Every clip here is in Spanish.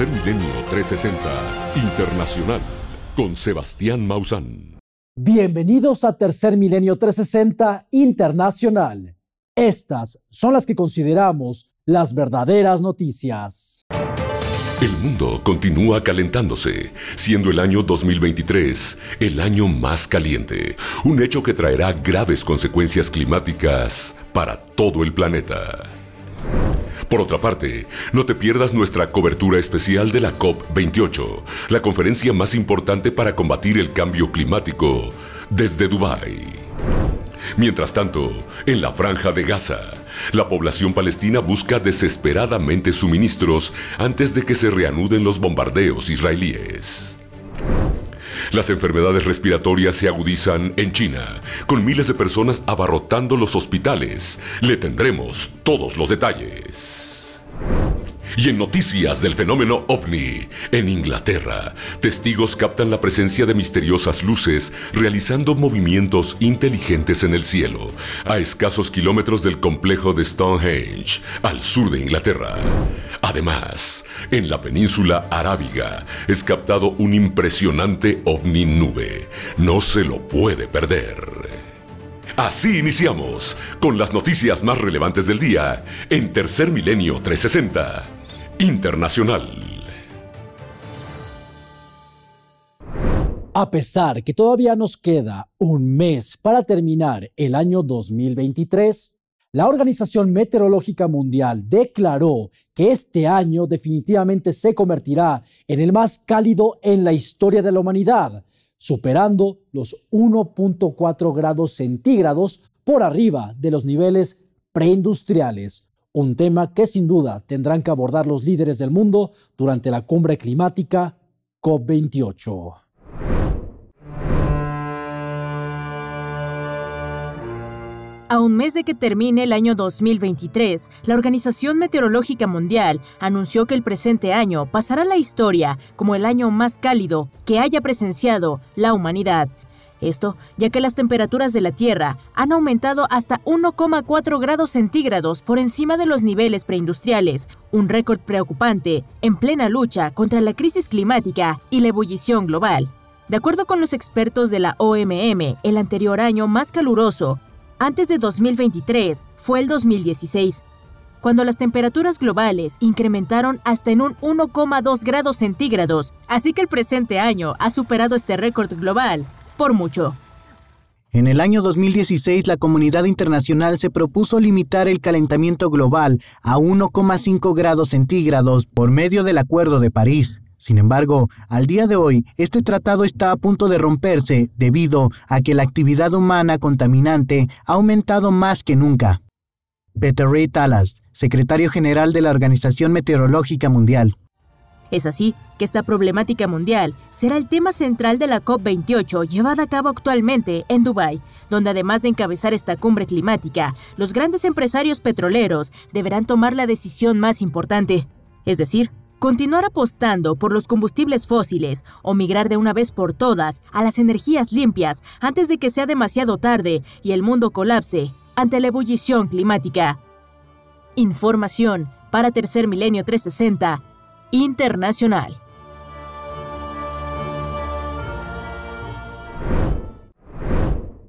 Tercer Milenio 360 Internacional con Sebastián Mausán. Bienvenidos a Tercer Milenio 360 Internacional. Estas son las que consideramos las verdaderas noticias. El mundo continúa calentándose, siendo el año 2023 el año más caliente, un hecho que traerá graves consecuencias climáticas para todo el planeta. Por otra parte, no te pierdas nuestra cobertura especial de la COP28, la conferencia más importante para combatir el cambio climático, desde Dubái. Mientras tanto, en la franja de Gaza, la población palestina busca desesperadamente suministros antes de que se reanuden los bombardeos israelíes. Las enfermedades respiratorias se agudizan en China, con miles de personas abarrotando los hospitales. Le tendremos todos los detalles. Y en noticias del fenómeno ovni, en Inglaterra, testigos captan la presencia de misteriosas luces realizando movimientos inteligentes en el cielo, a escasos kilómetros del complejo de Stonehenge, al sur de Inglaterra. Además, en la península arábiga es captado un impresionante ovni nube. No se lo puede perder. Así iniciamos con las noticias más relevantes del día en Tercer Milenio 360 Internacional. A pesar que todavía nos queda un mes para terminar el año 2023, la Organización Meteorológica Mundial declaró que este año definitivamente se convertirá en el más cálido en la historia de la humanidad, superando los 1.4 grados centígrados por arriba de los niveles preindustriales un tema que sin duda tendrán que abordar los líderes del mundo durante la cumbre climática COP28. A un mes de que termine el año 2023, la Organización Meteorológica Mundial anunció que el presente año pasará la historia como el año más cálido que haya presenciado la humanidad, esto ya que las temperaturas de la Tierra han aumentado hasta 1,4 grados centígrados por encima de los niveles preindustriales, un récord preocupante en plena lucha contra la crisis climática y la ebullición global. De acuerdo con los expertos de la OMM, el anterior año más caluroso, antes de 2023, fue el 2016, cuando las temperaturas globales incrementaron hasta en un 1,2 grados centígrados, así que el presente año ha superado este récord global por mucho. En el año 2016, la comunidad internacional se propuso limitar el calentamiento global a 1,5 grados centígrados por medio del Acuerdo de París. Sin embargo, al día de hoy, este tratado está a punto de romperse debido a que la actividad humana contaminante ha aumentado más que nunca. Peter Ray Talas, secretario general de la Organización Meteorológica Mundial. Es así que esta problemática mundial será el tema central de la COP28 llevada a cabo actualmente en Dubái, donde además de encabezar esta cumbre climática, los grandes empresarios petroleros deberán tomar la decisión más importante, es decir, continuar apostando por los combustibles fósiles o migrar de una vez por todas a las energías limpias antes de que sea demasiado tarde y el mundo colapse ante la ebullición climática. Información para Tercer Milenio 360 internacional.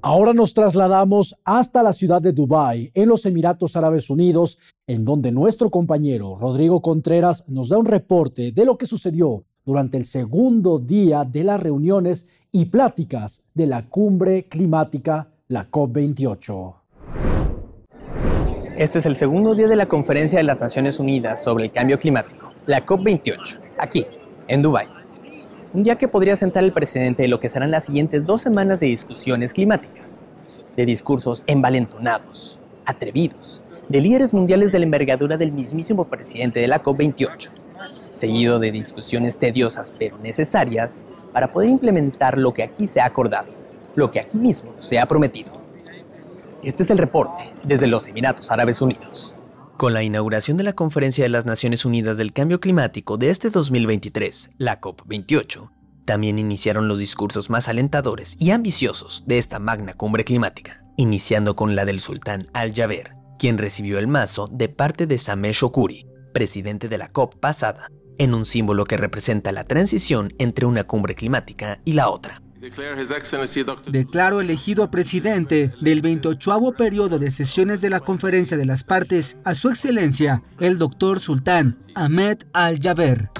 Ahora nos trasladamos hasta la ciudad de Dubái, en los Emiratos Árabes Unidos, en donde nuestro compañero Rodrigo Contreras nos da un reporte de lo que sucedió durante el segundo día de las reuniones y pláticas de la cumbre climática, la COP28. Este es el segundo día de la Conferencia de las Naciones Unidas sobre el Cambio Climático, la COP28, aquí, en Dubái. Un día que podría sentar el precedente de lo que serán las siguientes dos semanas de discusiones climáticas, de discursos envalentonados, atrevidos, de líderes mundiales de la envergadura del mismísimo presidente de la COP28, seguido de discusiones tediosas pero necesarias para poder implementar lo que aquí se ha acordado, lo que aquí mismo se ha prometido. Este es el reporte desde los Emiratos Árabes Unidos. Con la inauguración de la Conferencia de las Naciones Unidas del Cambio Climático de este 2023, la COP28, también iniciaron los discursos más alentadores y ambiciosos de esta magna cumbre climática, iniciando con la del sultán Al-Jaber, quien recibió el mazo de parte de Sameh Shokuri, presidente de la COP pasada, en un símbolo que representa la transición entre una cumbre climática y la otra. Declaro elegido presidente del 28 periodo de sesiones de la Conferencia de las Partes a su excelencia, el doctor Sultán Ahmed Al-Jaber.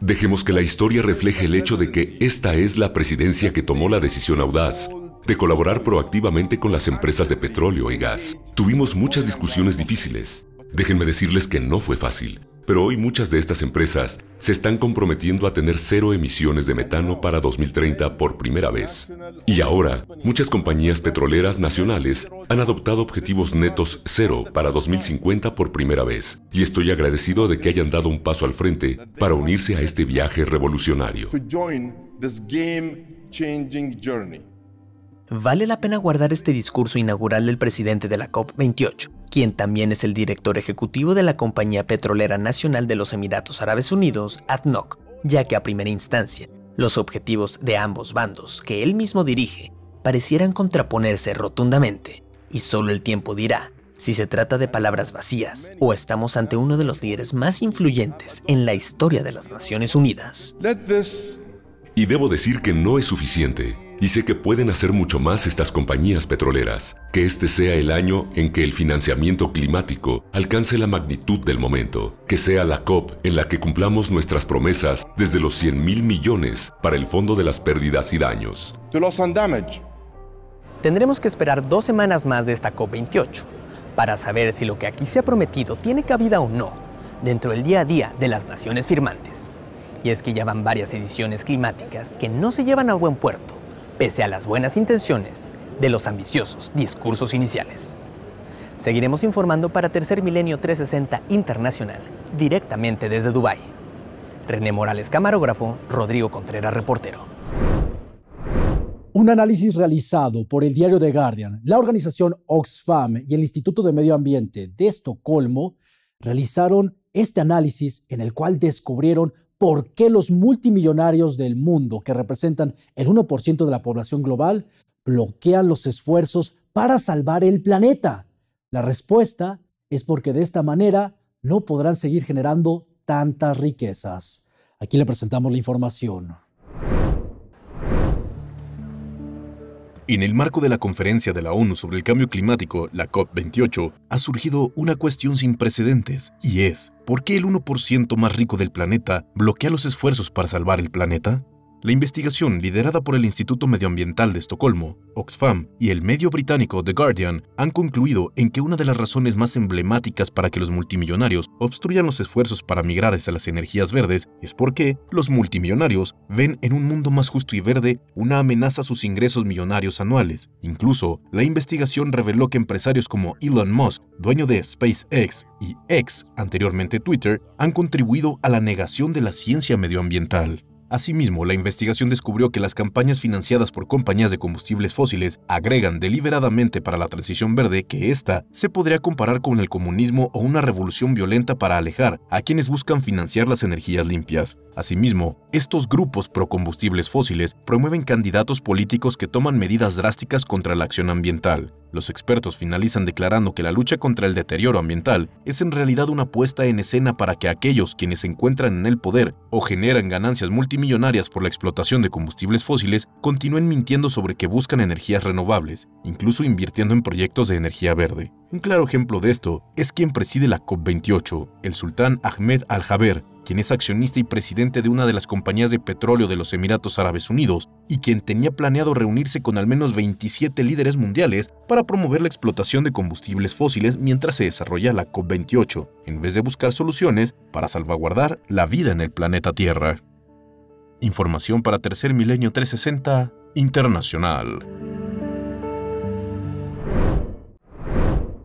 Dejemos que la historia refleje el hecho de que esta es la presidencia que tomó la decisión audaz de colaborar proactivamente con las empresas de petróleo y gas. Tuvimos muchas discusiones difíciles, Déjenme decirles que no fue fácil, pero hoy muchas de estas empresas se están comprometiendo a tener cero emisiones de metano para 2030 por primera vez. Y ahora, muchas compañías petroleras nacionales han adoptado objetivos netos cero para 2050 por primera vez. Y estoy agradecido de que hayan dado un paso al frente para unirse a este viaje revolucionario. Vale la pena guardar este discurso inaugural del presidente de la COP28, quien también es el director ejecutivo de la Compañía Petrolera Nacional de los Emiratos Árabes Unidos, ADNOC, ya que a primera instancia, los objetivos de ambos bandos que él mismo dirige parecieran contraponerse rotundamente, y solo el tiempo dirá si se trata de palabras vacías o estamos ante uno de los líderes más influyentes en la historia de las Naciones Unidas. Y debo decir que no es suficiente. Y sé que pueden hacer mucho más estas compañías petroleras, que este sea el año en que el financiamiento climático alcance la magnitud del momento, que sea la COP en la que cumplamos nuestras promesas desde los 100 mil millones para el Fondo de las Pérdidas y Daños. Tendremos que esperar dos semanas más de esta COP28 para saber si lo que aquí se ha prometido tiene cabida o no dentro del día a día de las naciones firmantes. Y es que ya van varias ediciones climáticas que no se llevan a buen puerto pese a las buenas intenciones de los ambiciosos discursos iniciales. Seguiremos informando para Tercer Milenio 360 Internacional, directamente desde Dubái. René Morales, camarógrafo, Rodrigo Contreras, reportero. Un análisis realizado por el diario The Guardian, la organización Oxfam y el Instituto de Medio Ambiente de Estocolmo realizaron este análisis en el cual descubrieron por qué los multimillonarios del mundo, que representan el 1% de la población global, bloquean los esfuerzos para salvar el planeta. La respuesta es porque de esta manera no podrán seguir generando tantas riquezas. Aquí le presentamos la información. En el marco de la conferencia de la ONU sobre el cambio climático, la COP28, ha surgido una cuestión sin precedentes, y es, ¿por qué el 1% más rico del planeta bloquea los esfuerzos para salvar el planeta? La investigación, liderada por el Instituto Medioambiental de Estocolmo, Oxfam y el medio británico The Guardian, han concluido en que una de las razones más emblemáticas para que los multimillonarios obstruyan los esfuerzos para migrar hacia las energías verdes es porque los multimillonarios ven en un mundo más justo y verde una amenaza a sus ingresos millonarios anuales. Incluso, la investigación reveló que empresarios como Elon Musk, dueño de SpaceX y X, anteriormente Twitter, han contribuido a la negación de la ciencia medioambiental. Asimismo, la investigación descubrió que las campañas financiadas por compañías de combustibles fósiles agregan deliberadamente para la transición verde que ésta se podría comparar con el comunismo o una revolución violenta para alejar a quienes buscan financiar las energías limpias. Asimismo, estos grupos pro combustibles fósiles promueven candidatos políticos que toman medidas drásticas contra la acción ambiental. Los expertos finalizan declarando que la lucha contra el deterioro ambiental es en realidad una puesta en escena para que aquellos quienes se encuentran en el poder o generan ganancias multimillonarias por la explotación de combustibles fósiles continúen mintiendo sobre que buscan energías renovables, incluso invirtiendo en proyectos de energía verde. Un claro ejemplo de esto es quien preside la COP28, el sultán Ahmed Al-Jaber, quien es accionista y presidente de una de las compañías de petróleo de los Emiratos Árabes Unidos, y quien tenía planeado reunirse con al menos 27 líderes mundiales para promover la explotación de combustibles fósiles mientras se desarrolla la COP28, en vez de buscar soluciones para salvaguardar la vida en el planeta Tierra. Información para Tercer Milenio 360 Internacional.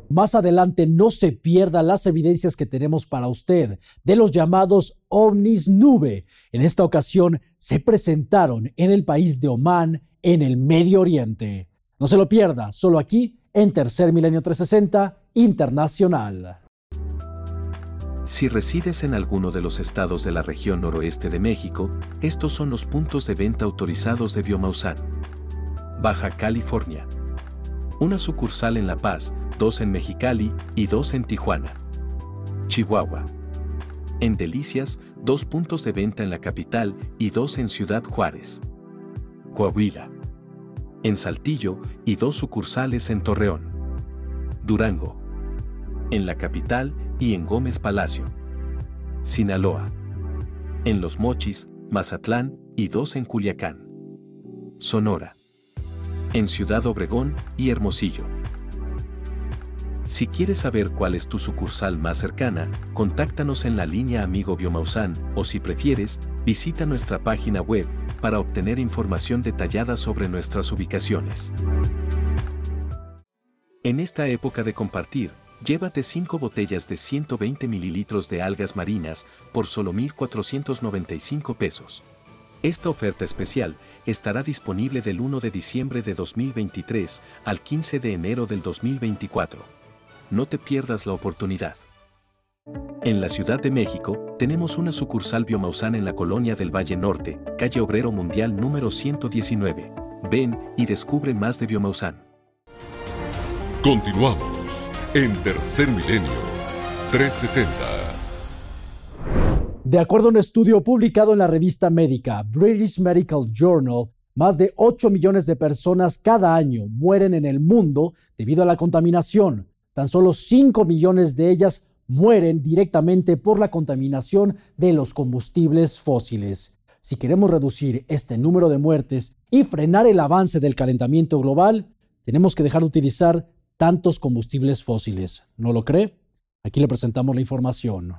Más adelante no se pierda las evidencias que tenemos para usted de los llamados ovnis nube. En esta ocasión se presentaron en el país de Omán, en el Medio Oriente. No se lo pierda, solo aquí en Tercer Milenio 360 Internacional. Si resides en alguno de los estados de la región noroeste de México, estos son los puntos de venta autorizados de Biomausan. Baja California, una sucursal en La Paz, dos en Mexicali y dos en Tijuana. Chihuahua. En Delicias, dos puntos de venta en la capital y dos en Ciudad Juárez. Coahuila. En Saltillo y dos sucursales en Torreón. Durango. En la capital y en Gómez Palacio. Sinaloa. En Los Mochis, Mazatlán y dos en Culiacán. Sonora. En Ciudad Obregón y Hermosillo. Si quieres saber cuál es tu sucursal más cercana, contáctanos en la línea Amigo Biomausan o si prefieres, visita nuestra página web para obtener información detallada sobre nuestras ubicaciones. En esta época de compartir, llévate 5 botellas de 120 mililitros de algas marinas por solo 1.495 pesos. Esta oferta especial estará disponible del 1 de diciembre de 2023 al 15 de enero del 2024 no te pierdas la oportunidad. En la Ciudad de México, tenemos una sucursal Biomausán en la colonia del Valle Norte, calle Obrero Mundial número 119. Ven y descubre más de Biomausán. Continuamos en Tercer Milenio 360. De acuerdo a un estudio publicado en la revista médica British Medical Journal, más de 8 millones de personas cada año mueren en el mundo debido a la contaminación, Tan solo 5 millones de ellas mueren directamente por la contaminación de los combustibles fósiles. Si queremos reducir este número de muertes y frenar el avance del calentamiento global, tenemos que dejar de utilizar tantos combustibles fósiles. ¿No lo cree? Aquí le presentamos la información.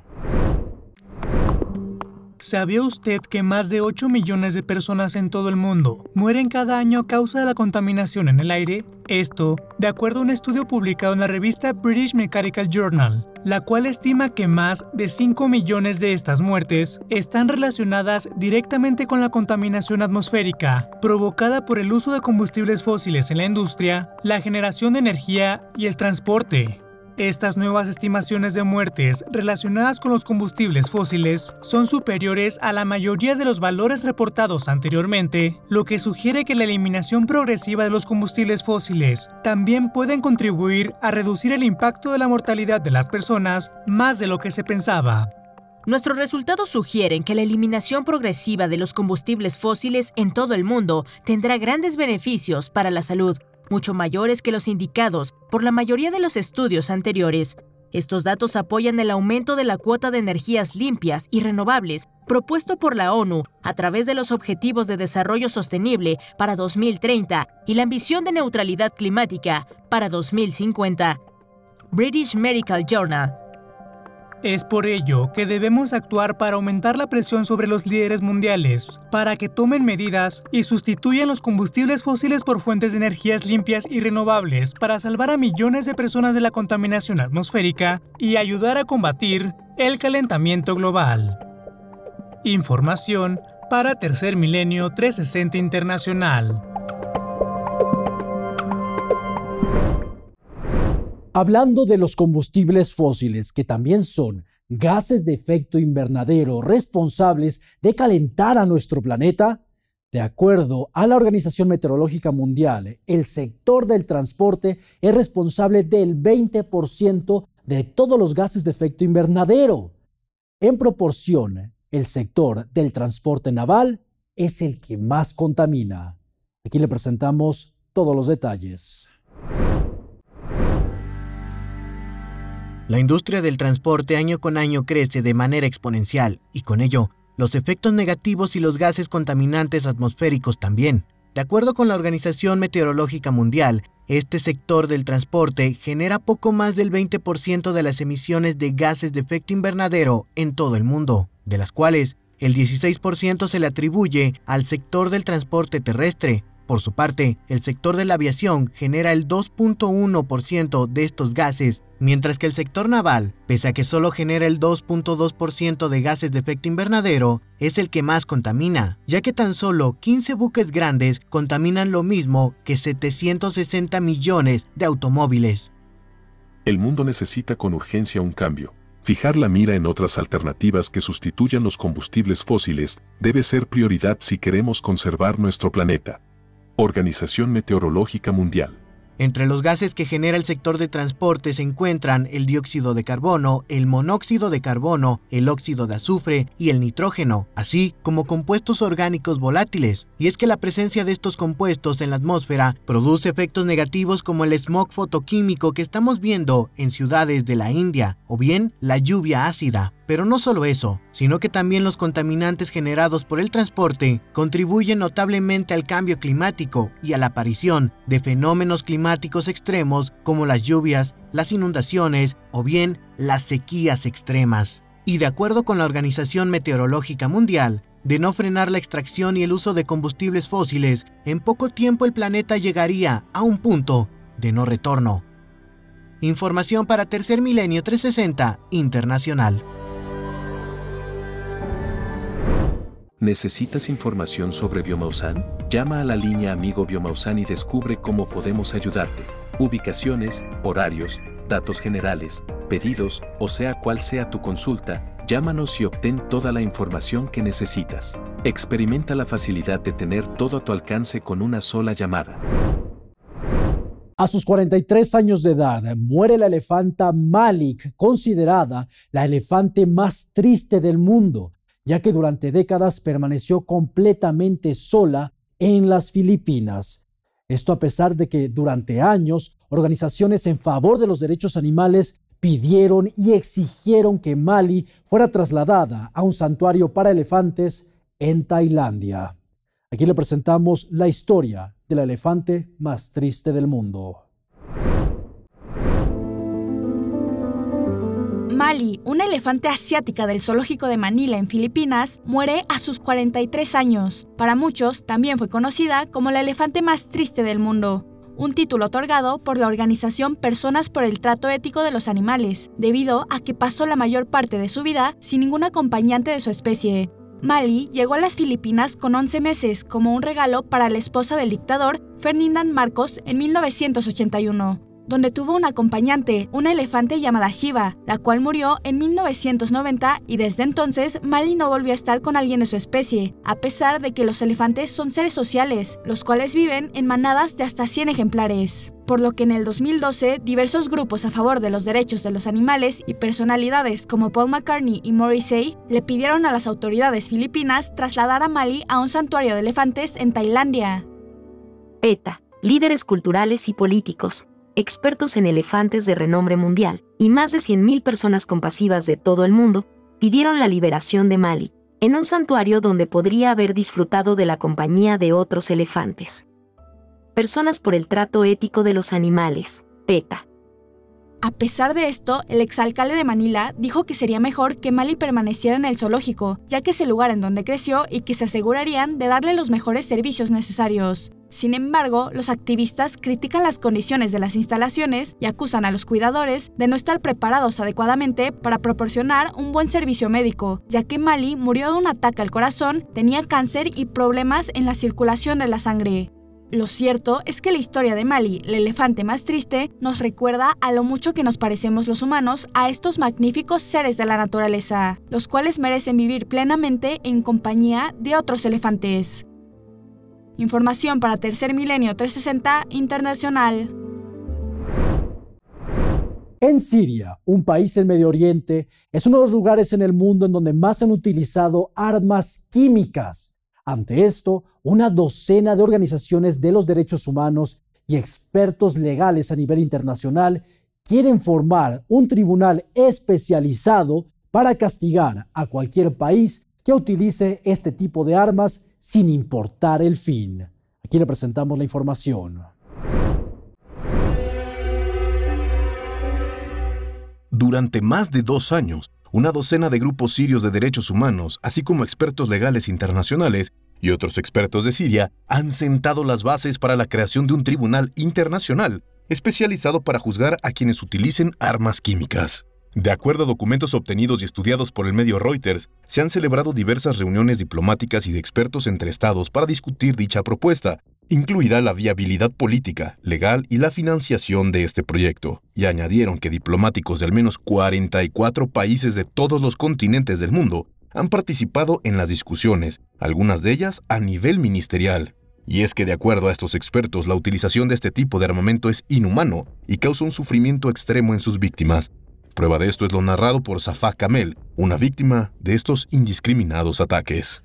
¿Sabía usted que más de 8 millones de personas en todo el mundo mueren cada año a causa de la contaminación en el aire? Esto, de acuerdo a un estudio publicado en la revista British Medical Journal, la cual estima que más de 5 millones de estas muertes están relacionadas directamente con la contaminación atmosférica, provocada por el uso de combustibles fósiles en la industria, la generación de energía y el transporte. Estas nuevas estimaciones de muertes relacionadas con los combustibles fósiles son superiores a la mayoría de los valores reportados anteriormente, lo que sugiere que la eliminación progresiva de los combustibles fósiles también pueden contribuir a reducir el impacto de la mortalidad de las personas más de lo que se pensaba. Nuestros resultados sugieren que la eliminación progresiva de los combustibles fósiles en todo el mundo tendrá grandes beneficios para la salud, mucho mayores que los indicados por la mayoría de los estudios anteriores. Estos datos apoyan el aumento de la cuota de energías limpias y renovables propuesto por la ONU a través de los Objetivos de Desarrollo Sostenible para 2030 y la ambición de neutralidad climática para 2050. British Medical Journal es por ello que debemos actuar para aumentar la presión sobre los líderes mundiales, para que tomen medidas y sustituyan los combustibles fósiles por fuentes de energías limpias y renovables para salvar a millones de personas de la contaminación atmosférica y ayudar a combatir el calentamiento global. Información para Tercer Milenio 360 Internacional. Hablando de los combustibles fósiles, que también son gases de efecto invernadero responsables de calentar a nuestro planeta, de acuerdo a la Organización Meteorológica Mundial, el sector del transporte es responsable del 20% de todos los gases de efecto invernadero. En proporción, el sector del transporte naval es el que más contamina. Aquí le presentamos todos los detalles. La industria del transporte año con año crece de manera exponencial y con ello los efectos negativos y los gases contaminantes atmosféricos también. De acuerdo con la Organización Meteorológica Mundial, este sector del transporte genera poco más del 20% de las emisiones de gases de efecto invernadero en todo el mundo, de las cuales el 16% se le atribuye al sector del transporte terrestre. Por su parte, el sector de la aviación genera el 2.1% de estos gases mientras que el sector naval, pese a que solo genera el 2.2% de gases de efecto invernadero, es el que más contamina, ya que tan solo 15 buques grandes contaminan lo mismo que 760 millones de automóviles. El mundo necesita con urgencia un cambio. Fijar la mira en otras alternativas que sustituyan los combustibles fósiles debe ser prioridad si queremos conservar nuestro planeta. Organización Meteorológica Mundial Entre los gases que genera el sector de transporte se encuentran el dióxido de carbono, el monóxido de carbono, el óxido de azufre y el nitrógeno, así como compuestos orgánicos volátiles. Y es que la presencia de estos compuestos en la atmósfera produce efectos negativos como el smog fotoquímico que estamos viendo en ciudades de la India, o bien la lluvia ácida. Pero no solo eso, sino que también los contaminantes generados por el transporte contribuyen notablemente al cambio climático y a la aparición de fenómenos climáticos extremos como las lluvias, las inundaciones o bien las sequías extremas. Y de acuerdo con la Organización Meteorológica Mundial, de no frenar la extracción y el uso de combustibles fósiles, en poco tiempo el planeta llegaría a un punto de no retorno. Información para Tercer Milenio 360 Internacional. ¿Necesitas información sobre Biomausan? Llama a la línea Amigo Biomausan y descubre cómo podemos ayudarte. Ubicaciones, horarios, datos generales, pedidos, o sea cual sea tu consulta, llámanos y obtén toda la información que necesitas. Experimenta la facilidad de tener todo a tu alcance con una sola llamada. A sus 43 años de edad muere la elefanta Malik, considerada la elefante más triste del mundo ya que durante décadas permaneció completamente sola en las Filipinas. Esto a pesar de que durante años organizaciones en favor de los derechos animales pidieron y exigieron que Mali fuera trasladada a un santuario para elefantes en Tailandia. Aquí le presentamos la historia del elefante más triste del mundo. Mali, una elefante asiática del zoológico de Manila en Filipinas, muere a sus 43 años. Para muchos, también fue conocida como la elefante más triste del mundo, un título otorgado por la organización Personas por el Trato Ético de los Animales, debido a que pasó la mayor parte de su vida sin ningún acompañante de su especie. Mali llegó a las Filipinas con 11 meses como un regalo para la esposa del dictador Ferdinand Marcos en 1981 donde tuvo un acompañante, una elefante llamada Shiva, la cual murió en 1990 y desde entonces Mali no volvió a estar con alguien de su especie, a pesar de que los elefantes son seres sociales, los cuales viven en manadas de hasta 100 ejemplares por lo que en el 2012 diversos grupos a favor de los derechos de los animales y personalidades como Paul McCartney y Morrissey le pidieron a las autoridades filipinas trasladar a Mali a un santuario de elefantes en Tailandia. PETA, líderes culturales y políticos, expertos en elefantes de renombre mundial, y más de 100.000 personas compasivas de todo el mundo, pidieron la liberación de Mali, en un santuario donde podría haber disfrutado de la compañía de otros elefantes. Personas por el trato ético de los animales, PETA. A pesar de esto, el exalcalde de Manila dijo que sería mejor que Mali permaneciera en el zoológico, ya que es el lugar en donde creció y que se asegurarían de darle los mejores servicios necesarios. Sin embargo, los activistas critican las condiciones de las instalaciones y acusan a los cuidadores de no estar preparados adecuadamente para proporcionar un buen servicio médico, ya que Mali murió de un ataque al corazón, tenía cáncer y problemas en la circulación de la sangre. Lo cierto es que la historia de Mali, el elefante más triste, nos recuerda a lo mucho que nos parecemos los humanos a estos magníficos seres de la naturaleza, los cuales merecen vivir plenamente en compañía de otros elefantes. Información para Tercer Milenio 360 Internacional. En Siria, un país en Medio Oriente, es uno de los lugares en el mundo en donde más han utilizado armas químicas. Ante esto, una docena de organizaciones de los derechos humanos y expertos legales a nivel internacional quieren formar un tribunal especializado para castigar a cualquier país que utilice este tipo de armas sin importar el fin. Aquí le presentamos la información. Durante más de dos años, una docena de grupos sirios de derechos humanos, así como expertos legales internacionales y otros expertos de Siria, han sentado las bases para la creación de un tribunal internacional especializado para juzgar a quienes utilicen armas químicas. De acuerdo a documentos obtenidos y estudiados por el medio Reuters, se han celebrado diversas reuniones diplomáticas y de expertos entre estados para discutir dicha propuesta, incluida la viabilidad política, legal y la financiación de este proyecto, y añadieron que diplomáticos de al menos 44 países de todos los continentes del mundo han participado en las discusiones, algunas de ellas a nivel ministerial. Y es que de acuerdo a estos expertos, la utilización de este tipo de armamento es inhumano y causa un sufrimiento extremo en sus víctimas. Prueba de esto es lo narrado por Safá Kamel, una víctima de estos indiscriminados ataques.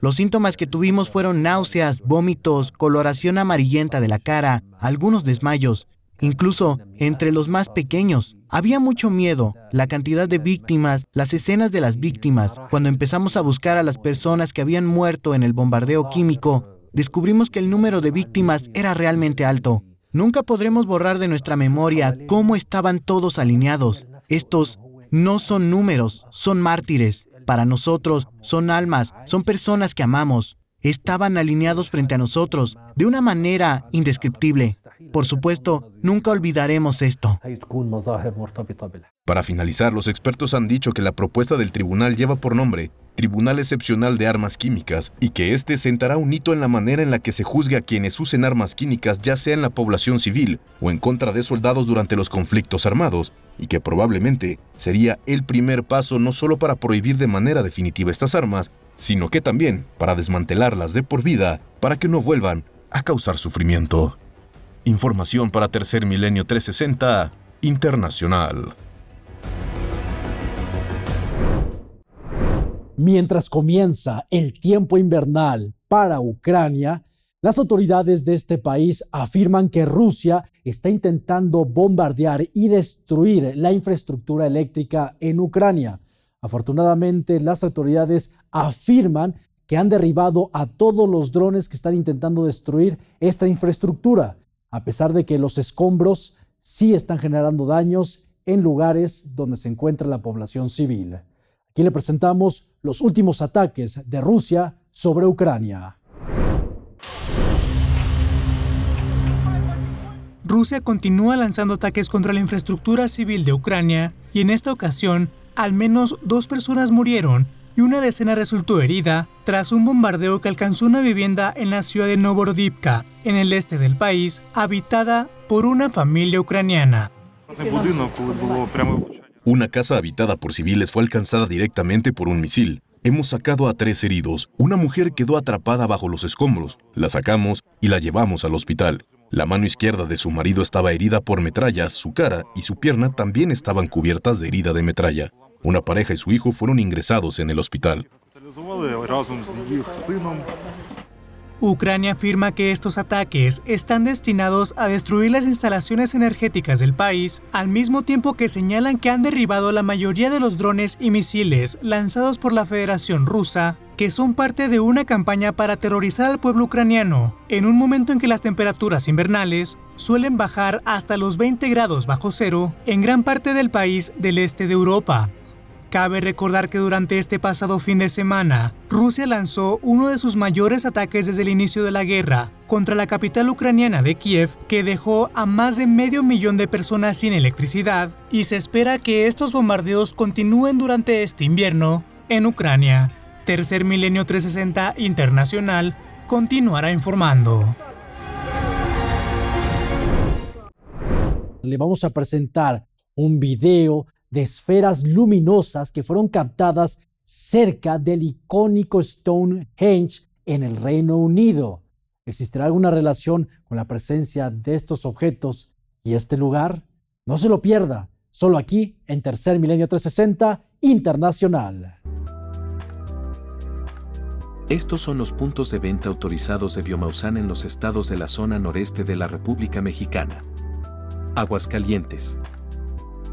Los síntomas que tuvimos fueron náuseas, vómitos, coloración amarillenta de la cara, algunos desmayos, incluso entre los más pequeños. Había mucho miedo, la cantidad de víctimas, las escenas de las víctimas. Cuando empezamos a buscar a las personas que habían muerto en el bombardeo químico, descubrimos que el número de víctimas era realmente alto. Nunca podremos borrar de nuestra memoria cómo estaban todos alineados. Estos no son números, son mártires. Para nosotros son almas, son personas que amamos. Estaban alineados frente a nosotros de una manera indescriptible. Por supuesto, nunca olvidaremos esto. Para finalizar, los expertos han dicho que la propuesta del tribunal lleva por nombre Tribunal Excepcional de Armas Químicas y que este sentará un hito en la manera en la que se juzgue a quienes usen armas químicas ya sea en la población civil o en contra de soldados durante los conflictos armados, y que probablemente sería el primer paso no solo para prohibir de manera definitiva estas armas, sino que también para desmantelarlas de por vida para que no vuelvan a causar sufrimiento. Información para Tercer Milenio 360 Internacional. Mientras comienza el tiempo invernal para Ucrania, las autoridades de este país afirman que Rusia está intentando bombardear y destruir la infraestructura eléctrica en Ucrania. Afortunadamente, las autoridades afirman que han derribado a todos los drones que están intentando destruir esta infraestructura, a pesar de que los escombros sí están generando daños en lugares donde se encuentra la población civil. Aquí le presentamos los últimos ataques de Rusia sobre Ucrania. Rusia continúa lanzando ataques contra la infraestructura civil de Ucrania y en esta ocasión al menos dos personas murieron y una decena resultó herida tras un bombardeo que alcanzó una vivienda en la ciudad de Novorodivka, en el este del país, habitada por una familia ucraniana. Una casa habitada por civiles fue alcanzada directamente por un misil. Hemos sacado a tres heridos. Una mujer quedó atrapada bajo los escombros. La sacamos y la llevamos al hospital. La mano izquierda de su marido estaba herida por metrallas, su cara y su pierna también estaban cubiertas de herida de metralla. Una pareja y su hijo fueron ingresados en el hospital. Ucrania afirma que estos ataques están destinados a destruir las instalaciones energéticas del país, al mismo tiempo que señalan que han derribado la mayoría de los drones y misiles lanzados por la Federación Rusa, que son parte de una campaña para aterrorizar al pueblo ucraniano, en un momento en que las temperaturas invernales suelen bajar hasta los 20 grados bajo cero en gran parte del país del este de Europa. Cabe recordar que durante este pasado fin de semana, Rusia lanzó uno de sus mayores ataques desde el inicio de la guerra contra la capital ucraniana de Kiev, que dejó a más de medio millón de personas sin electricidad, y se espera que estos bombardeos continúen durante este invierno en Ucrania. Tercer Milenio 360 Internacional continuará informando. Le vamos a presentar un video de esferas luminosas que fueron captadas cerca del icónico Stonehenge en el Reino Unido. ¿Existirá alguna relación con la presencia de estos objetos y este lugar? No se lo pierda, solo aquí en Tercer Milenio 360 Internacional. Estos son los puntos de venta autorizados de Biomausan en los estados de la zona noreste de la República Mexicana. Aguascalientes,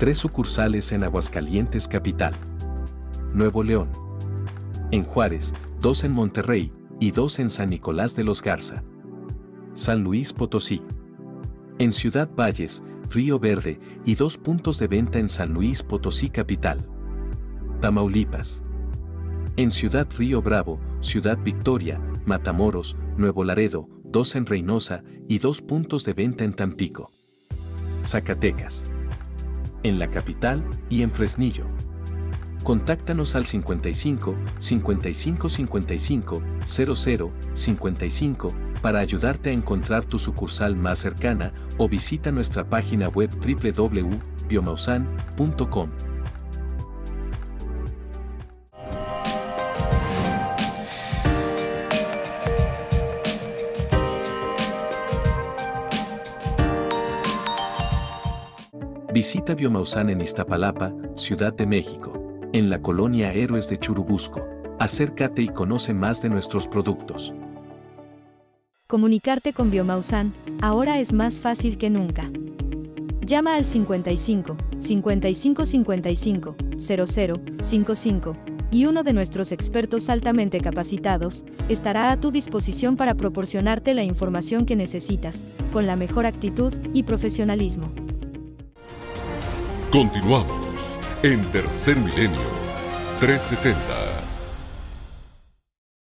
Tres sucursales en Aguascalientes Capital. Nuevo León. En Juárez, dos en Monterrey y dos en San Nicolás de los Garza. San Luis Potosí. En Ciudad Valles, Río Verde y dos puntos de venta en San Luis Potosí Capital. Tamaulipas. En Ciudad Río Bravo, Ciudad Victoria, Matamoros, Nuevo Laredo, dos en Reynosa y dos puntos de venta en Tampico. Zacatecas en la capital y en Fresnillo. Contáctanos al 55 55 55 00 55 para ayudarte a encontrar tu sucursal más cercana o visita nuestra página web www.biomausan.com. Visita Biomausan en Iztapalapa, Ciudad de México, en la colonia Héroes de Churubusco. Acércate y conoce más de nuestros productos. Comunicarte con Biomausan ahora es más fácil que nunca. Llama al 55 55 55 00 55 y uno de nuestros expertos altamente capacitados estará a tu disposición para proporcionarte la información que necesitas, con la mejor actitud y profesionalismo. Continuamos en Tercer Milenio 360.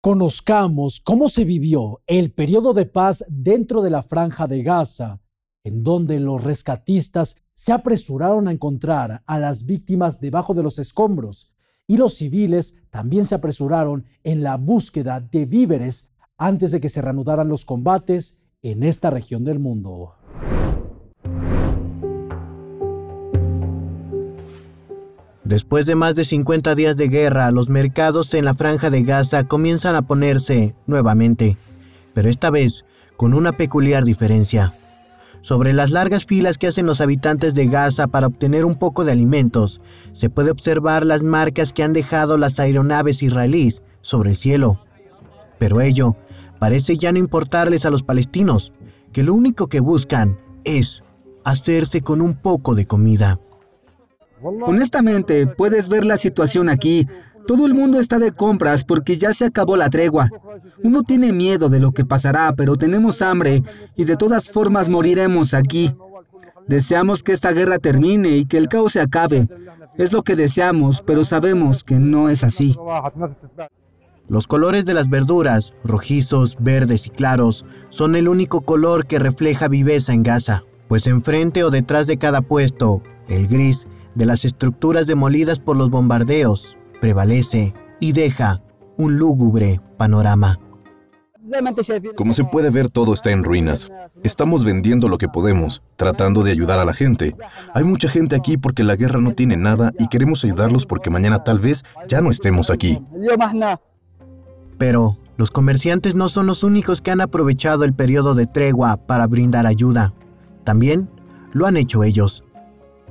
Conozcamos cómo se vivió el periodo de paz dentro de la franja de Gaza, en donde los rescatistas se apresuraron a encontrar a las víctimas debajo de los escombros y los civiles también se apresuraron en la búsqueda de víveres antes de que se reanudaran los combates en esta región del mundo. Después de más de 50 días de guerra, los mercados en la franja de Gaza comienzan a ponerse nuevamente, pero esta vez con una peculiar diferencia. Sobre las largas filas que hacen los habitantes de Gaza para obtener un poco de alimentos, se puede observar las marcas que han dejado las aeronaves israelíes sobre el cielo. Pero ello parece ya no importarles a los palestinos, que lo único que buscan es hacerse con un poco de comida. Honestamente, puedes ver la situación aquí. Todo el mundo está de compras porque ya se acabó la tregua. Uno tiene miedo de lo que pasará, pero tenemos hambre y de todas formas moriremos aquí. Deseamos que esta guerra termine y que el caos se acabe. Es lo que deseamos, pero sabemos que no es así. Los colores de las verduras, rojizos, verdes y claros, son el único color que refleja viveza en Gaza, pues enfrente o detrás de cada puesto, el gris de las estructuras demolidas por los bombardeos prevalece y deja un lúgubre panorama. Como se puede ver, todo está en ruinas. Estamos vendiendo lo que podemos, tratando de ayudar a la gente. Hay mucha gente aquí porque la guerra no tiene nada y queremos ayudarlos porque mañana tal vez ya no estemos aquí. Pero los comerciantes no son los únicos que han aprovechado el periodo de tregua para brindar ayuda. También lo han hecho ellos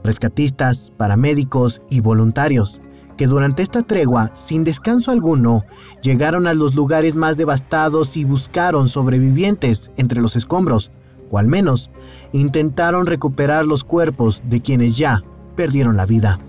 rescatistas, paramédicos y voluntarios, que durante esta tregua, sin descanso alguno, llegaron a los lugares más devastados y buscaron sobrevivientes entre los escombros, o al menos intentaron recuperar los cuerpos de quienes ya perdieron la vida.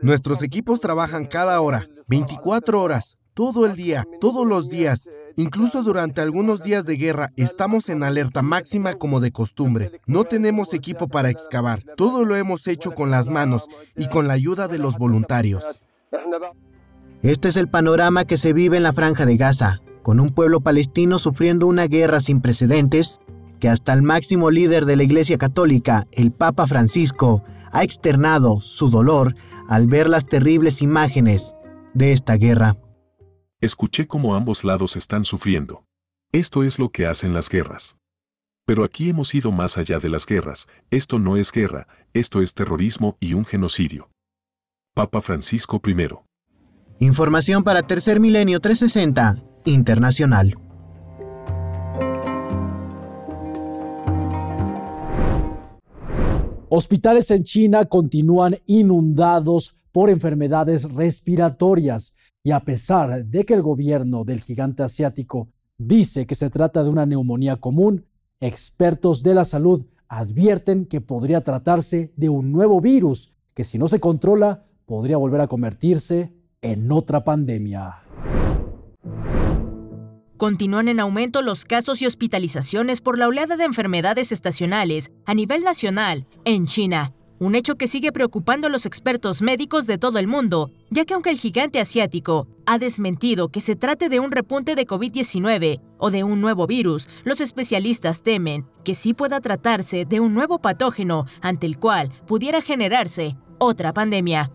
Nuestros equipos trabajan cada hora, 24 horas, todo el día, todos los días, Incluso durante algunos días de guerra estamos en alerta máxima como de costumbre. No tenemos equipo para excavar. Todo lo hemos hecho con las manos y con la ayuda de los voluntarios. Este es el panorama que se vive en la franja de Gaza, con un pueblo palestino sufriendo una guerra sin precedentes, que hasta el máximo líder de la Iglesia Católica, el Papa Francisco, ha externado su dolor al ver las terribles imágenes de esta guerra. Escuché cómo ambos lados están sufriendo. Esto es lo que hacen las guerras. Pero aquí hemos ido más allá de las guerras. Esto no es guerra, esto es terrorismo y un genocidio. Papa Francisco I. Información para Tercer Milenio 360 Internacional. Hospitales en China continúan inundados por enfermedades respiratorias. Y a pesar de que el gobierno del gigante asiático dice que se trata de una neumonía común, expertos de la salud advierten que podría tratarse de un nuevo virus que si no se controla podría volver a convertirse en otra pandemia. Continúan en aumento los casos y hospitalizaciones por la oleada de enfermedades estacionales a nivel nacional en China un hecho que sigue preocupando a los expertos médicos de todo el mundo, ya que aunque el gigante asiático ha desmentido que se trate de un repunte de COVID-19 o de un nuevo virus, los especialistas temen que sí pueda tratarse de un nuevo patógeno ante el cual pudiera generarse otra pandemia.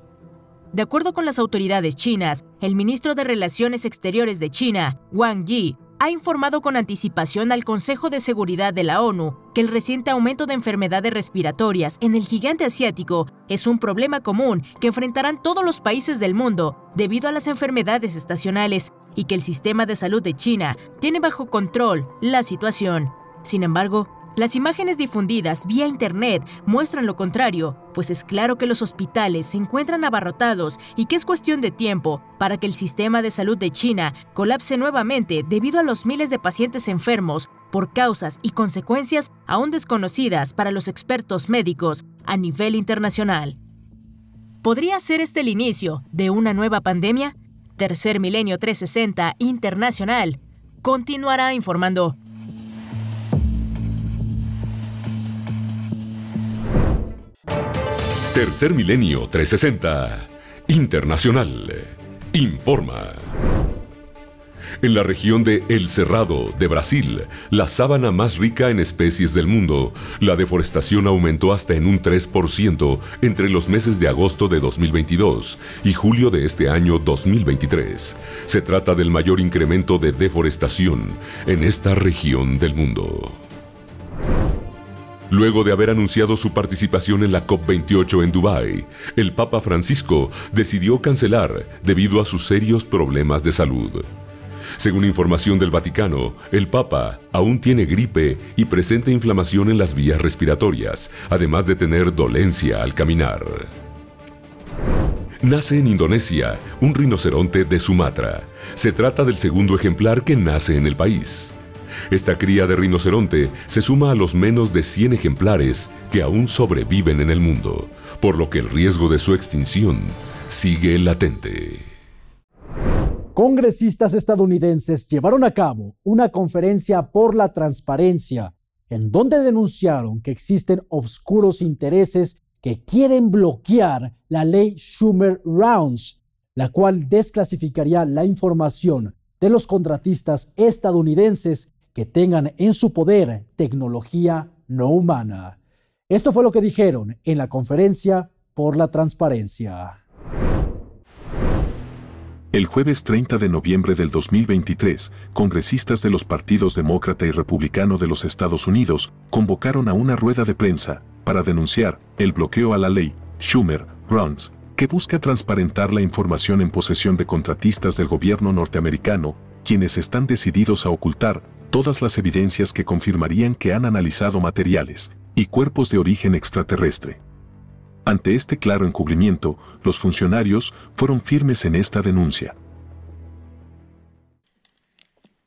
De acuerdo con las autoridades chinas, el ministro de Relaciones Exteriores de China, Wang Yi, ha informado con anticipación al Consejo de Seguridad de la ONU que el reciente aumento de enfermedades respiratorias en el gigante asiático es un problema común que enfrentarán todos los países del mundo debido a las enfermedades estacionales y que el sistema de salud de China tiene bajo control la situación. Sin embargo, Las imágenes difundidas vía Internet muestran lo contrario, pues es claro que los hospitales se encuentran abarrotados y que es cuestión de tiempo para que el sistema de salud de China colapse nuevamente debido a los miles de pacientes enfermos por causas y consecuencias aún desconocidas para los expertos médicos a nivel internacional. ¿Podría ser este el inicio de una nueva pandemia? Tercer Milenio 360 Internacional continuará informando. Tercer Milenio 360 Internacional informa. En la región de El Cerrado de Brasil, la sábana más rica en especies del mundo, la deforestación aumentó hasta en un 3% entre los meses de agosto de 2022 y julio de este año 2023. Se trata del mayor incremento de deforestación en esta región del mundo. Luego de haber anunciado su participación en la COP28 en Dubái, el Papa Francisco decidió cancelar debido a sus serios problemas de salud. Según información del Vaticano, el Papa aún tiene gripe y presenta inflamación en las vías respiratorias, además de tener dolencia al caminar. Nace en Indonesia un rinoceronte de Sumatra. Se trata del segundo ejemplar que nace en el país. Esta cría de rinoceronte se suma a los menos de 100 ejemplares que aún sobreviven en el mundo, por lo que el riesgo de su extinción sigue latente. Congresistas estadounidenses llevaron a cabo una conferencia por la transparencia, en donde denunciaron que existen obscuros intereses que quieren bloquear la ley Schumer-Rounds, la cual desclasificaría la información de los contratistas estadounidenses que tengan en su poder tecnología no humana. Esto fue lo que dijeron en la conferencia por la transparencia. El jueves 30 de noviembre del 2023, congresistas de los partidos demócrata y republicano de los Estados Unidos convocaron a una rueda de prensa para denunciar el bloqueo a la ley Schumer-Rounds, que busca transparentar la información en posesión de contratistas del gobierno norteamericano, quienes están decididos a ocultar todas las evidencias que confirmarían que han analizado materiales y cuerpos de origen extraterrestre. Ante este claro encubrimiento, los funcionarios fueron firmes en esta denuncia.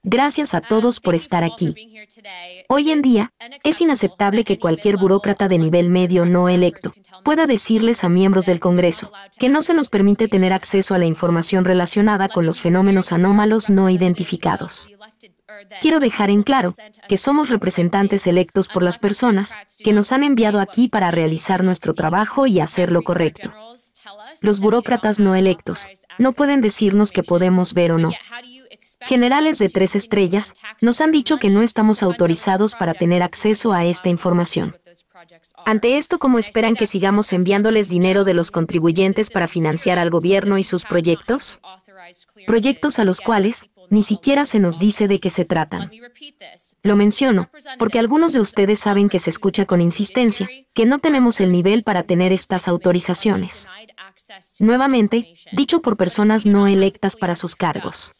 Gracias a todos por estar aquí. Hoy en día, es inaceptable que cualquier burócrata de nivel medio no electo pueda decirles a miembros del Congreso que no se nos permite tener acceso a la información relacionada con los fenómenos anómalos no identificados. Quiero dejar en claro que somos representantes electos por las personas que nos han enviado aquí para realizar nuestro trabajo y hacer lo correcto. Los burócratas no electos no pueden decirnos que podemos ver o no. Generales de tres estrellas nos han dicho que no estamos autorizados para tener acceso a esta información. Ante esto, ¿cómo esperan que sigamos enviándoles dinero de los contribuyentes para financiar al gobierno y sus proyectos? Proyectos a los cuales ni siquiera se nos dice de qué se tratan. Lo menciono, porque algunos de ustedes saben que se escucha con insistencia, que no tenemos el nivel para tener estas autorizaciones. Nuevamente, dicho por personas no electas para sus cargos.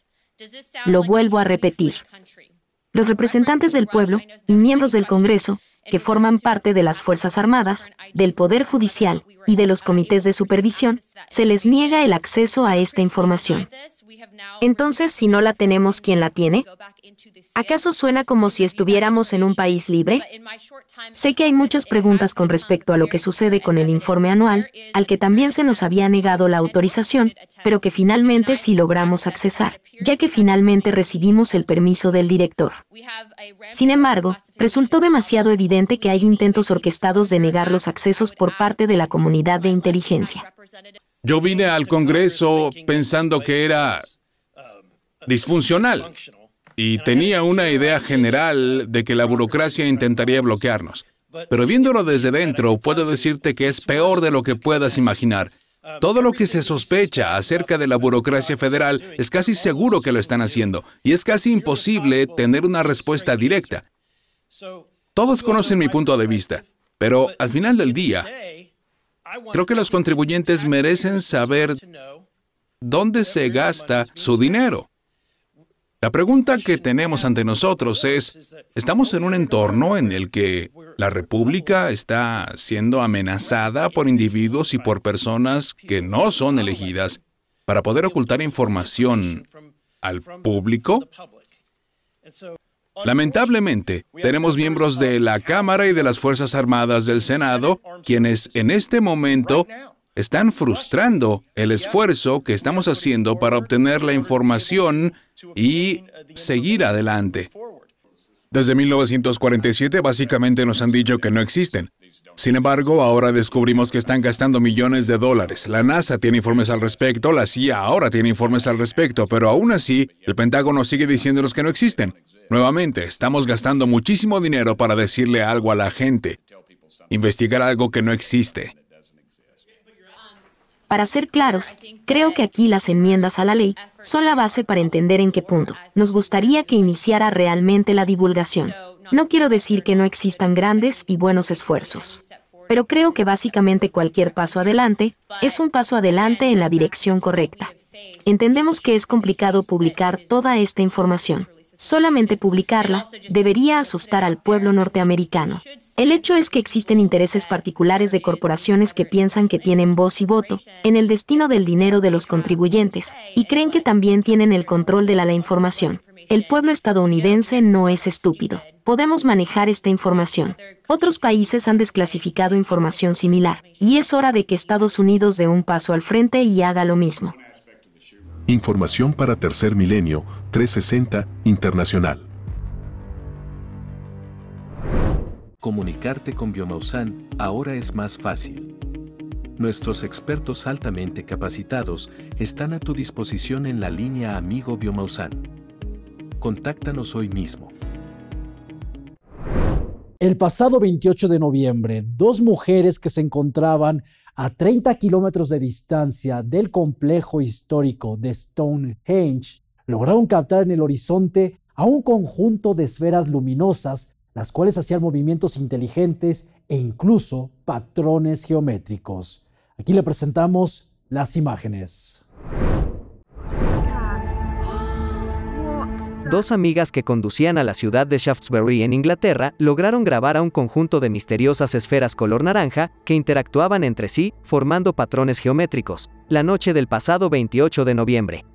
Lo vuelvo a repetir. Los representantes del pueblo y miembros del Congreso, que forman parte de las Fuerzas Armadas, del Poder Judicial y de los comités de supervisión, se les niega el acceso a esta información. Entonces, si no la tenemos, ¿quién la tiene? ¿Acaso suena como si estuviéramos en un país libre? Sé que hay muchas preguntas con respecto a lo que sucede con el informe anual, al que también se nos había negado la autorización, pero que finalmente sí logramos accesar, ya que finalmente recibimos el permiso del director. Sin embargo, resultó demasiado evidente que hay intentos orquestados de negar los accesos por parte de la comunidad de inteligencia. Yo vine al Congreso pensando que era disfuncional y tenía una idea general de que la burocracia intentaría bloquearnos. Pero viéndolo desde dentro, puedo decirte que es peor de lo que puedas imaginar. Todo lo que se sospecha acerca de la burocracia federal es casi seguro que lo están haciendo y es casi imposible tener una respuesta directa. Todos conocen mi punto de vista, pero al final del día, Creo que los contribuyentes merecen saber dónde se gasta su dinero. La pregunta que tenemos ante nosotros es, ¿estamos en un entorno en el que la República está siendo amenazada por individuos y por personas que no son elegidas para poder ocultar información al público? Lamentablemente, tenemos miembros de la Cámara y de las Fuerzas Armadas del Senado quienes en este momento están frustrando el esfuerzo que estamos haciendo para obtener la información y seguir adelante. Desde 1947 básicamente nos han dicho que no existen. Sin embargo, ahora descubrimos que están gastando millones de dólares. La NASA tiene informes al respecto, la CIA ahora tiene informes al respecto, pero aún así, el Pentágono sigue diciéndonos que no existen. Nuevamente, estamos gastando muchísimo dinero para decirle algo a la gente, investigar algo que no existe. Para ser claros, creo que aquí las enmiendas a la ley son la base para entender en qué punto nos gustaría que iniciara realmente la divulgación. No quiero decir que no existan grandes y buenos esfuerzos, pero creo que básicamente cualquier paso adelante es un paso adelante en la dirección correcta. Entendemos que es complicado publicar toda esta información. Solamente publicarla debería asustar al pueblo norteamericano. El hecho es que existen intereses particulares de corporaciones que piensan que tienen voz y voto en el destino del dinero de los contribuyentes y creen que también tienen el control de la, información. El pueblo estadounidense no es estúpido. Podemos manejar esta información. Otros países han desclasificado información similar, y es hora de que Estados Unidos dé un paso al frente y haga lo mismo. Información para Tercer Milenio 360 Internacional. Comunicarte con Biomausan ahora es más fácil. Nuestros expertos altamente capacitados están a tu disposición en la línea Amigo Biomausan. Contáctanos hoy mismo. El pasado 28 de noviembre, dos mujeres que se encontraban a 30 kilómetros de distancia del complejo histórico de Stonehenge lograron captar en el horizonte a un conjunto de esferas luminosas las cuales hacían movimientos inteligentes e incluso patrones geométricos. Aquí le presentamos las imágenes. Dos amigas que conducían a la ciudad de Shaftesbury en Inglaterra lograron grabar a un conjunto de misteriosas esferas color naranja que interactuaban entre sí, formando patrones geométricos, la noche del pasado 28 de noviembre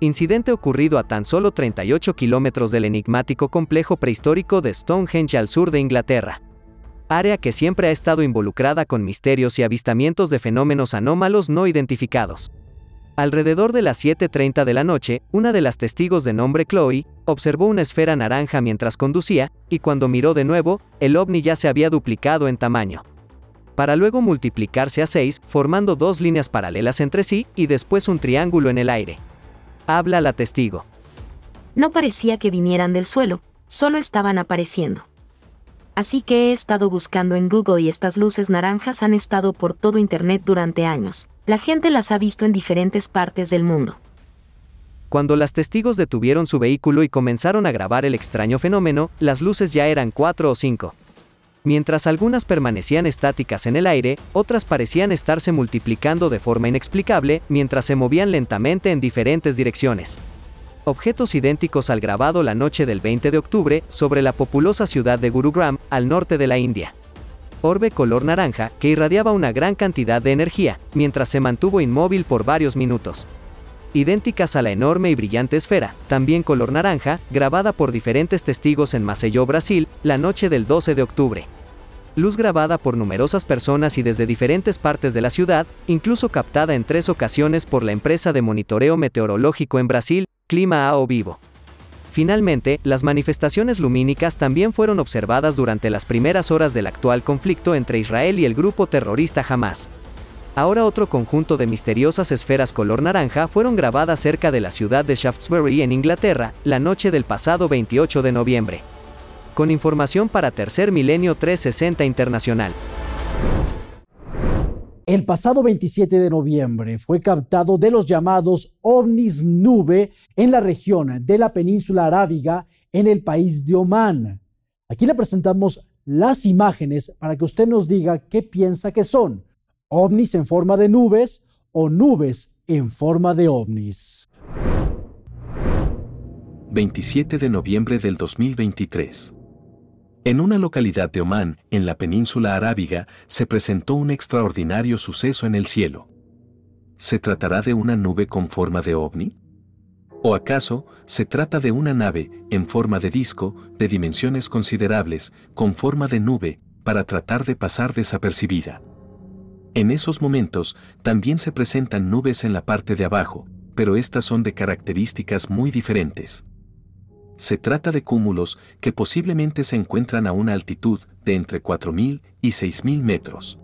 incidente ocurrido a tan solo 38 kilómetros del enigmático complejo prehistórico de Stonehenge al sur de Inglaterra. Área que siempre ha estado involucrada con misterios y avistamientos de fenómenos anómalos no identificados. Alrededor de las 7.30 de la noche, una de las testigos de nombre Chloe observó una esfera naranja mientras conducía, y cuando miró de nuevo, el ovni ya se había duplicado en tamaño. Para luego multiplicarse a 6, formando dos líneas paralelas entre sí y después un triángulo en el aire. Habla la testigo. No parecía que vinieran del suelo, solo estaban apareciendo. Así que he estado buscando en Google y estas luces naranjas han estado por todo Internet durante años. La gente las ha visto en diferentes partes del mundo. Cuando las testigos detuvieron su vehículo y comenzaron a grabar el extraño fenómeno, las luces ya eran cuatro o cinco. Mientras algunas permanecían estáticas en el aire, otras parecían estarse multiplicando de forma inexplicable mientras se movían lentamente en diferentes direcciones. Objetos idénticos al grabado la noche del 20 de octubre sobre la populosa ciudad de Gurugram, al norte de la India. Orbe color naranja que irradiaba una gran cantidad de energía, mientras se mantuvo inmóvil por varios minutos idénticas a la enorme y brillante esfera, también color naranja, grabada por diferentes testigos en Maceió, Brasil, la noche del 12 de octubre luz grabada por numerosas personas y desde diferentes partes de la ciudad, incluso captada en tres ocasiones por la empresa de monitoreo meteorológico en Brasil, Clima AO Vivo. Finalmente, las manifestaciones lumínicas también fueron observadas durante las primeras horas del actual conflicto entre Israel y el grupo terrorista Hamas. Ahora otro conjunto de misteriosas esferas color naranja fueron grabadas cerca de la ciudad de Shaftesbury en Inglaterra, la noche del pasado 28 de noviembre con información para Tercer Milenio 360 Internacional. El pasado 27 de noviembre fue captado de los llamados ovnis nube en la región de la península arábiga en el país de Omán. Aquí le presentamos las imágenes para que usted nos diga qué piensa que son, ovnis en forma de nubes o nubes en forma de ovnis. 27 de noviembre del 2023. En una localidad de Omán, en la península arábiga, se presentó un extraordinario suceso en el cielo. ¿Se tratará de una nube con forma de ovni? ¿O acaso se trata de una nave en forma de disco, de dimensiones considerables, con forma de nube, para tratar de pasar desapercibida? En esos momentos también se presentan nubes en la parte de abajo, pero estas son de características muy diferentes. Se trata de cúmulos que posiblemente se encuentran a una altitud de entre 4.000 y 6.000 metros.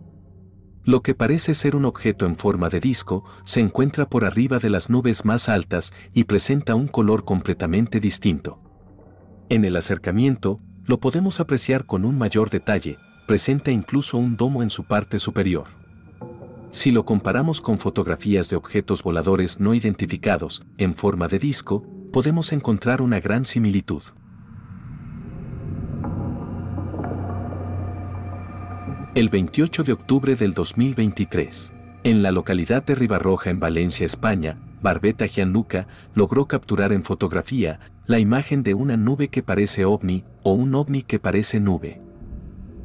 Lo que parece ser un objeto en forma de disco se encuentra por arriba de las nubes más altas y presenta un color completamente distinto. En el acercamiento, lo podemos apreciar con un mayor detalle, presenta incluso un domo en su parte superior. Si lo comparamos con fotografías de objetos voladores no identificados, en forma de disco, podemos encontrar una gran similitud. El 28 de octubre del 2023, en la localidad de Ribarroja en Valencia, España, Barbeta Gianluca logró capturar en fotografía la imagen de una nube que parece ovni o un ovni que parece nube.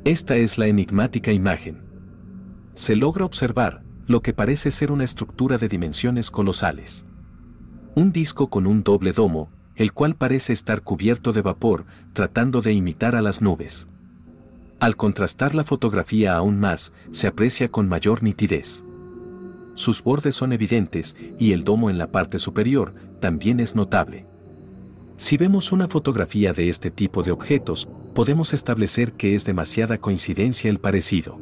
Esta es la enigmática imagen. Se logra observar lo que parece ser una estructura de dimensiones colosales un disco con un doble domo, el cual parece estar cubierto de vapor, tratando de imitar a las nubes. Al contrastar la fotografía aún más, se aprecia con mayor nitidez. Sus bordes son evidentes y el domo en la parte superior también es notable. Si vemos una fotografía de este tipo de objetos, podemos establecer que es demasiada coincidencia el parecido.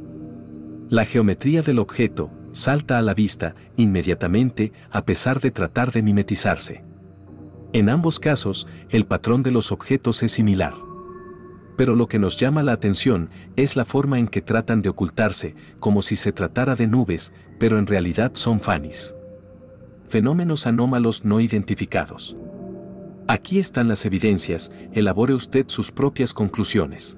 La geometría del objeto, salta a la vista inmediatamente a pesar de tratar de mimetizarse. En ambos casos, el patrón de los objetos es similar. Pero lo que nos llama la atención es la forma en que tratan de ocultarse, como si se tratara de nubes, pero en realidad son fanis. Fenómenos anómalos no identificados. Aquí están las evidencias, elabore usted sus propias conclusiones.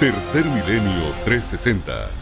Tercer Milenio 360